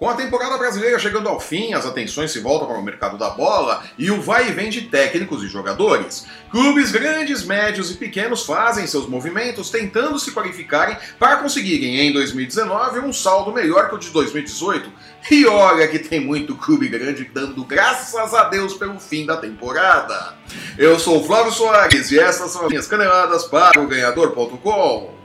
Com a temporada brasileira chegando ao fim, as atenções se voltam para o mercado da bola e o vai e vem de técnicos e jogadores. Clubes grandes, médios e pequenos fazem seus movimentos tentando se qualificarem para conseguirem em 2019 um saldo melhor que o de 2018. E olha que tem muito clube grande dando graças a Deus pelo fim da temporada. Eu sou o Flávio Soares e essas são as minhas caneladas para o ganhador.com.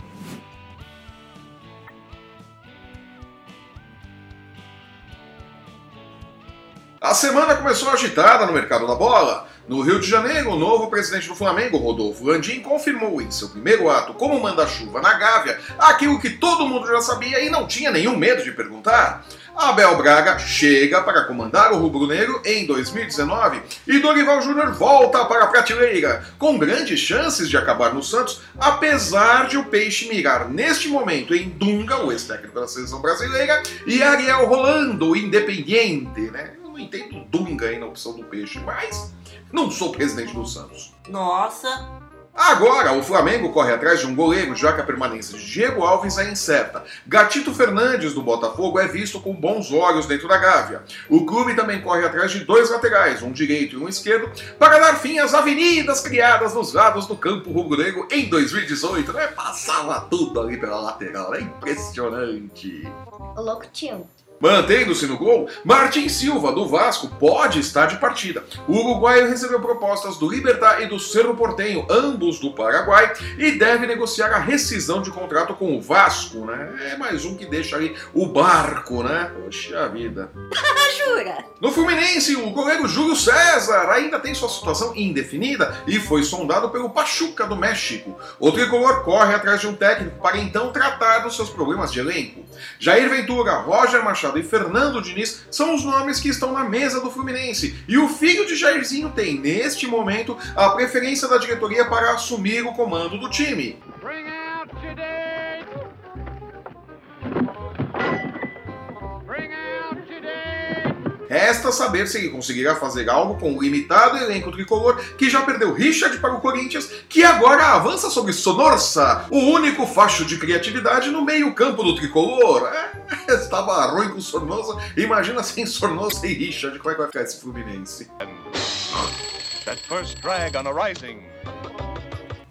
A semana começou agitada no mercado da bola. No Rio de Janeiro, o novo presidente do Flamengo, Rodolfo Landim, confirmou em seu primeiro ato como manda-chuva na Gávea aquilo que todo mundo já sabia e não tinha nenhum medo de perguntar. Abel Braga chega para comandar o rubro-negro em 2019 e Dorival Júnior volta para a prateleira, com grandes chances de acabar no Santos, apesar de o Peixe mirar neste momento em Dunga, o ex-técnico da seleção brasileira, e Ariel Rolando, o Independiente, né? Não entendo Dunga aí na opção do peixe, mas não sou presidente do Santos. Nossa! Agora, o Flamengo corre atrás de um goleiro, já que a permanência de Diego Alves é incerta. Gatito Fernandes, do Botafogo, é visto com bons olhos dentro da Gávea. O clube também corre atrás de dois laterais, um direito e um esquerdo, para dar fim às avenidas criadas nos lados do campo rubro-negro em 2018. Né? Passava tudo ali pela lateral, é impressionante. O louco tio. Mantendo-se no gol, Martin Silva, do Vasco, pode estar de partida. O uruguaio recebeu propostas do Libertar e do Cerro Portenho, ambos do Paraguai, e deve negociar a rescisão de contrato com o Vasco, né? É mais um que deixa ali o barco, né? Poxa vida. Jura? No Fluminense, o goleiro Júlio César ainda tem sua situação indefinida e foi sondado pelo Pachuca do México. O tricolor corre atrás de um técnico para então tratar dos seus problemas de elenco. Jair Ventura, Roger Machado e Fernando Diniz são os nomes que estão na mesa do Fluminense. E o filho de Jairzinho tem, neste momento, a preferência da diretoria para assumir o comando do time. Resta saber se ele conseguirá fazer algo com o limitado elenco tricolor que já perdeu Richard para o Corinthians, que agora avança sobre Sonorsa, o único facho de criatividade no meio-campo do tricolor. É, estava ruim com Sornosa, imagina sem Sornosa e Richard, como é que vai ficar esse Fluminense? That first drag on a rising.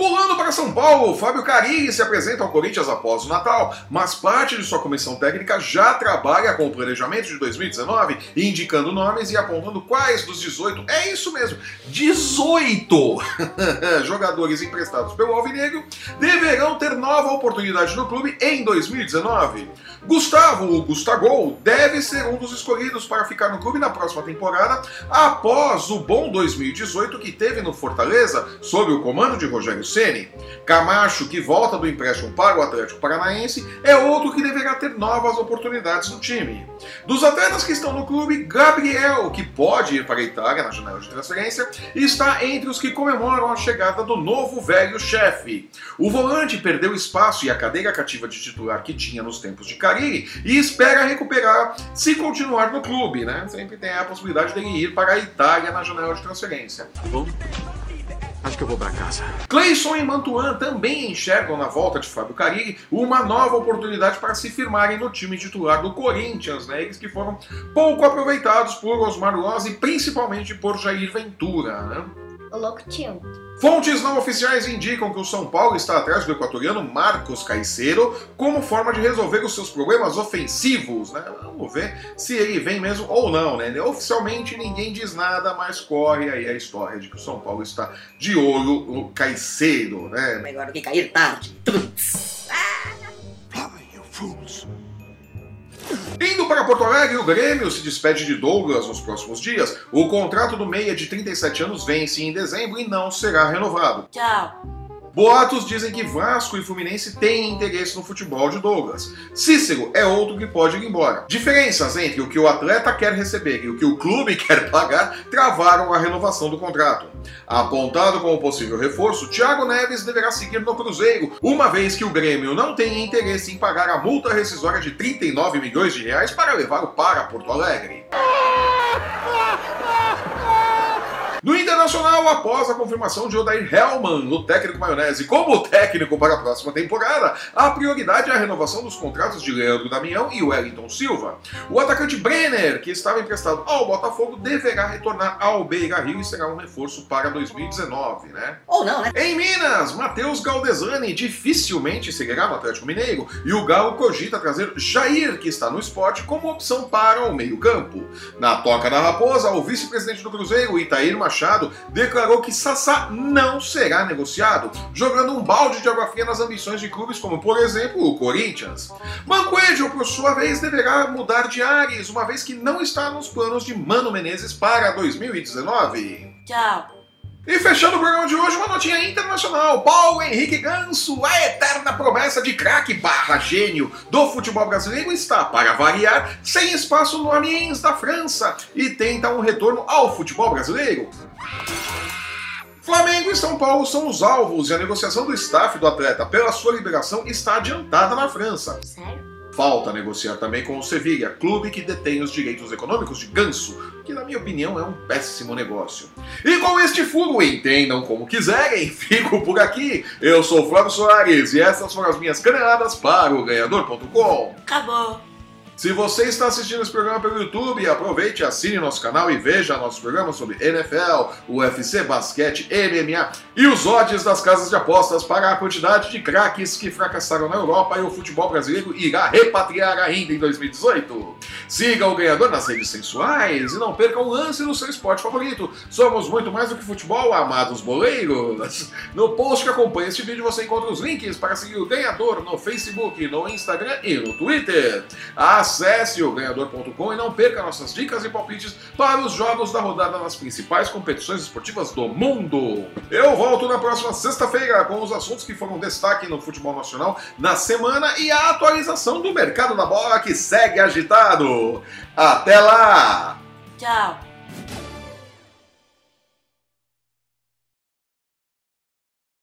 Pulando para São Paulo, Fábio Carilli se apresenta ao Corinthians após o Natal, mas parte de sua comissão técnica já trabalha com o planejamento de 2019, indicando nomes e apontando quais dos 18, é isso mesmo, 18 jogadores emprestados pelo Alvinegro deverão ter nova oportunidade no clube em 2019. Gustavo, o Gustagol, deve ser um dos escolhidos para ficar no clube na próxima temporada, após o bom 2018 que teve no Fortaleza, sob o comando de Rogério Ceni. Camacho, que volta do empréstimo para o Atlético Paranaense, é outro que deverá ter novas oportunidades no time. Dos atletas que estão no clube, Gabriel, que pode ir para a Itália na janela de transferência, está entre os que comemoram a chegada do novo velho chefe. O volante perdeu espaço e a cadeira cativa de titular que tinha nos tempos de Carilli e espera recuperar se continuar no clube, né? Sempre tem a possibilidade dele ir para a Itália na janela de transferência. Acho que eu vou para casa. E Mantuan também enxergam na volta de Fábio Carilli uma nova oportunidade para se firmarem no time titular do Corinthians, né? Eles que foram pouco aproveitados por Osmar Loz e principalmente por Jair Ventura, né? O louco tio. Fontes não oficiais indicam que o São Paulo está atrás do equatoriano Marcos Caicedo como forma de resolver os seus problemas ofensivos, né? Vamos ver se ele vem mesmo ou não, né? Oficialmente ninguém diz nada, mas corre aí a história de que o São Paulo está de olho no Caicedo, né? Melhor do que cair tarde. Indo para Porto Alegre, o Grêmio se despede de Douglas nos próximos dias. O contrato do meia de 37 anos vence em dezembro e não será renovado. Tchau. Boatos dizem que Vasco e Fluminense têm interesse no futebol de Douglas. Cícero é outro que pode ir embora. Diferenças entre o que o atleta quer receber e o que o clube quer pagar travaram a renovação do contrato. Apontado como possível reforço, Thiago Neves deverá seguir no Cruzeiro, uma vez que o Grêmio não tem interesse em pagar a multa rescisória de 39 milhões de reais para levá-lo para Porto Alegre. No Internacional, após a confirmação de Odair Hellman, o técnico maionese, como técnico para a próxima temporada, a prioridade é a renovação dos contratos de Leandro Damião e Wellington Silva. O atacante Brenner, que estava emprestado ao Botafogo, deverá retornar ao Beira Rio e será um reforço para 2019, né? Ou não, né? Em Minas, Matheus Galdesani dificilmente seguirá no Atlético Mineiro e o Galo cogita trazer Jair, que está no esporte, como opção para o meio-campo. Na toca da Raposa, o vice-presidente do Cruzeiro, Itair Machado, declarou que Sassá não será negociado, jogando um balde de água fria nas ambições de clubes como, por exemplo, o Corinthians. Mancoejo, por sua vez, deverá mudar de ares, uma vez que não está nos planos de Mano Menezes para 2019. Tchau. E fechando o programa de hoje, uma notinha internacional. Paulo Henrique Ganso, a eterna promessa de craque barra gênio do futebol brasileiro, está, para variar, sem espaço no Amiens da França e tenta um retorno ao futebol brasileiro. Flamengo e São Paulo são os alvos e a negociação do staff do atleta pela sua liberação está adiantada na França. Sério? Falta negociar também com o Sevilla, clube que detém os direitos econômicos de Ganso, que na minha opinião é um péssimo negócio. E com este furo, entendam como quiserem, fico por aqui. Eu sou o Flávio Soares e essas foram as minhas caneladas para o Ganhador.com. Acabou. Se você está assistindo esse programa pelo YouTube, aproveite, assine nosso canal e veja nossos programas sobre NFL, UFC, basquete, MMA e os odds das casas de apostas para a quantidade de craques que fracassaram na Europa e o futebol brasileiro irá repatriar ainda em 2018. Siga o ganhador nas redes sensuais e não perca um lance no seu esporte favorito. Somos muito mais do que futebol, amados boleiros. No post que acompanha este vídeo você encontra os links para seguir o ganhador no Facebook, no Instagram e no Twitter. Acesse o ganhador.com e não perca nossas dicas e palpites para os jogos da rodada nas principais competições esportivas do mundo. Eu volto na próxima sexta-feira com os assuntos que foram destaque no futebol nacional na semana e a atualização do mercado da bola que segue agitado. Até lá! Tchau.